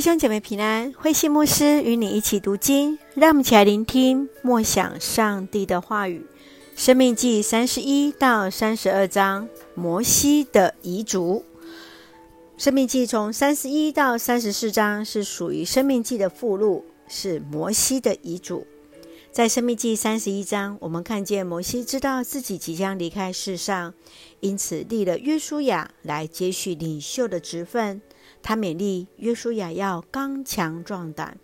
弟兄姐妹平安，慧信牧师与你一起读经，让我们一起来聆听默想上帝的话语。生命记三十一到三十二章，摩西的遗嘱。生命记从三十一到三十四章是属于生命记的附录，是摩西的遗嘱。在生命记三十一章，我们看见摩西知道自己即将离开世上，因此立了约书亚来接续领袖的职分。他勉励约书亚要刚强壮胆，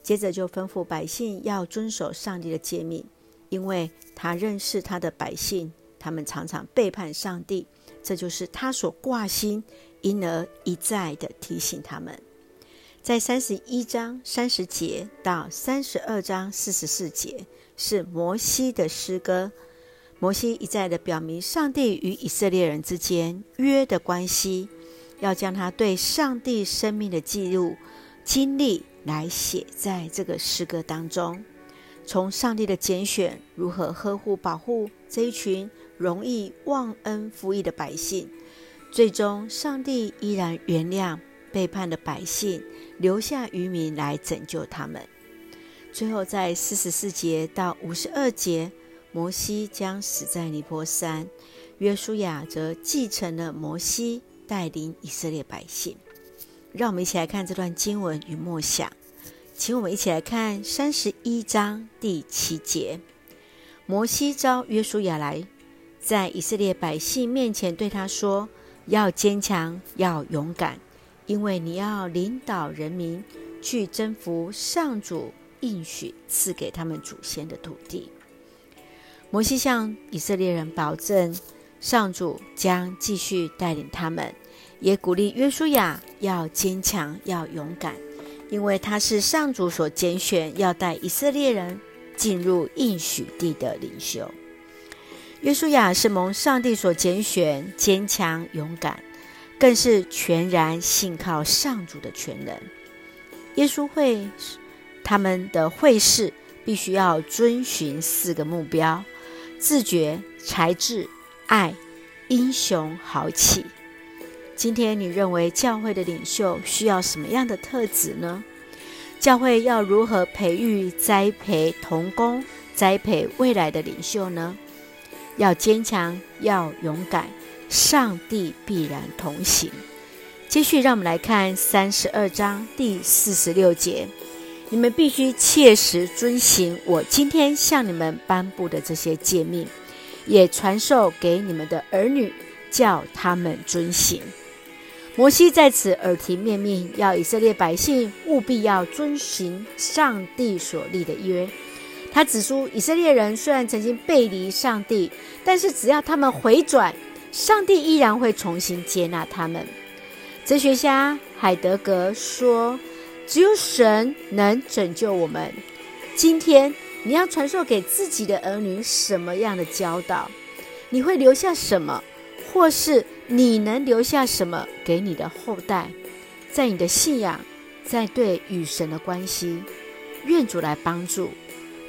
接着就吩咐百姓要遵守上帝的诫命，因为他认识他的百姓，他们常常背叛上帝，这就是他所挂心，因而一再的提醒他们。在三十一章三十节到三十二章四十四节是摩西的诗歌，摩西一再的表明上帝与以色列人之间约的关系。要将他对上帝生命的记录经历来写在这个诗歌当中，从上帝的拣选如何呵护保护这一群容易忘恩负义的百姓，最终上帝依然原谅背叛的百姓，留下余民来拯救他们。最后在四十四节到五十二节，摩西将死在尼波山，约书亚则继承了摩西。带领以色列百姓，让我们一起来看这段经文与默想。请我们一起来看三十一章第七节：摩西召约书亚来，在以色列百姓面前对他说：“要坚强，要勇敢，因为你要领导人民去征服上主应许赐给他们祖先的土地。”摩西向以色列人保证。上主将继续带领他们，也鼓励约书亚要坚强、要勇敢，因为他是上主所拣选，要带以色列人进入应许地的领袖。约书亚是蒙上帝所拣选，坚强勇敢，更是全然信靠上主的全能。耶稣会他们的会士必须要遵循四个目标：自觉、才智。爱、英雄豪气。今天你认为教会的领袖需要什么样的特质呢？教会要如何培育、栽培同工、栽培未来的领袖呢？要坚强，要勇敢，上帝必然同行。继续，让我们来看三十二章第四十六节：你们必须切实遵行我今天向你们颁布的这些诫命。也传授给你们的儿女，叫他们遵行。摩西在此耳提面命，要以色列百姓务必要遵行上帝所立的约。他指出，以色列人虽然曾经背离上帝，但是只要他们回转，上帝依然会重新接纳他们。哲学家海德格说：“只有神能拯救我们。”今天。你要传授给自己的儿女什么样的教导？你会留下什么，或是你能留下什么给你的后代？在你的信仰，在对与神的关系，愿主来帮助。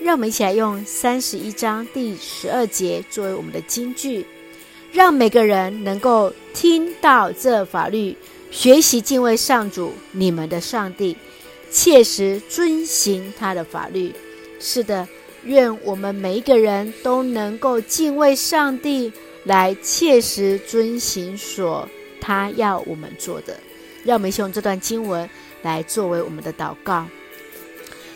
让我们一起来用三十一章第十二节作为我们的金句，让每个人能够听到这法律，学习敬畏上主你们的上帝，切实遵行他的法律。是的，愿我们每一个人都能够敬畏上帝，来切实遵行所他要我们做的。让我们用这段经文来作为我们的祷告。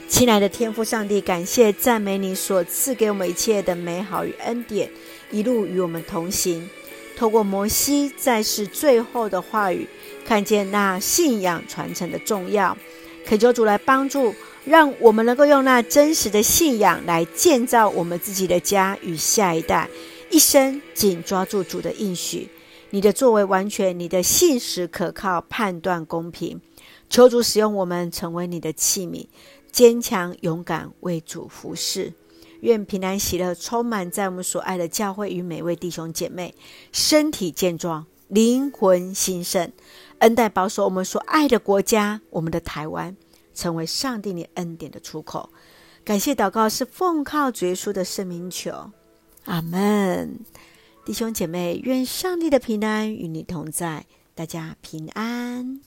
亲爱的天父上帝，感谢赞美你所赐给我们一切的美好与恩典，一路与我们同行。透过摩西在世最后的话语，看见那信仰传承的重要，恳求主来帮助。让我们能够用那真实的信仰来建造我们自己的家与下一代，一生紧抓住主的应许。你的作为完全，你的信实可靠，判断公平。求主使用我们成为你的器皿，坚强勇敢为主服侍。愿平安喜乐充满在我们所爱的教会与每位弟兄姐妹，身体健壮，灵魂兴盛，恩待保守我们所爱的国家，我们的台湾。成为上帝你恩典的出口，感谢祷告是奉靠主耶稣的圣名求，阿门。弟兄姐妹，愿上帝的平安与你同在，大家平安。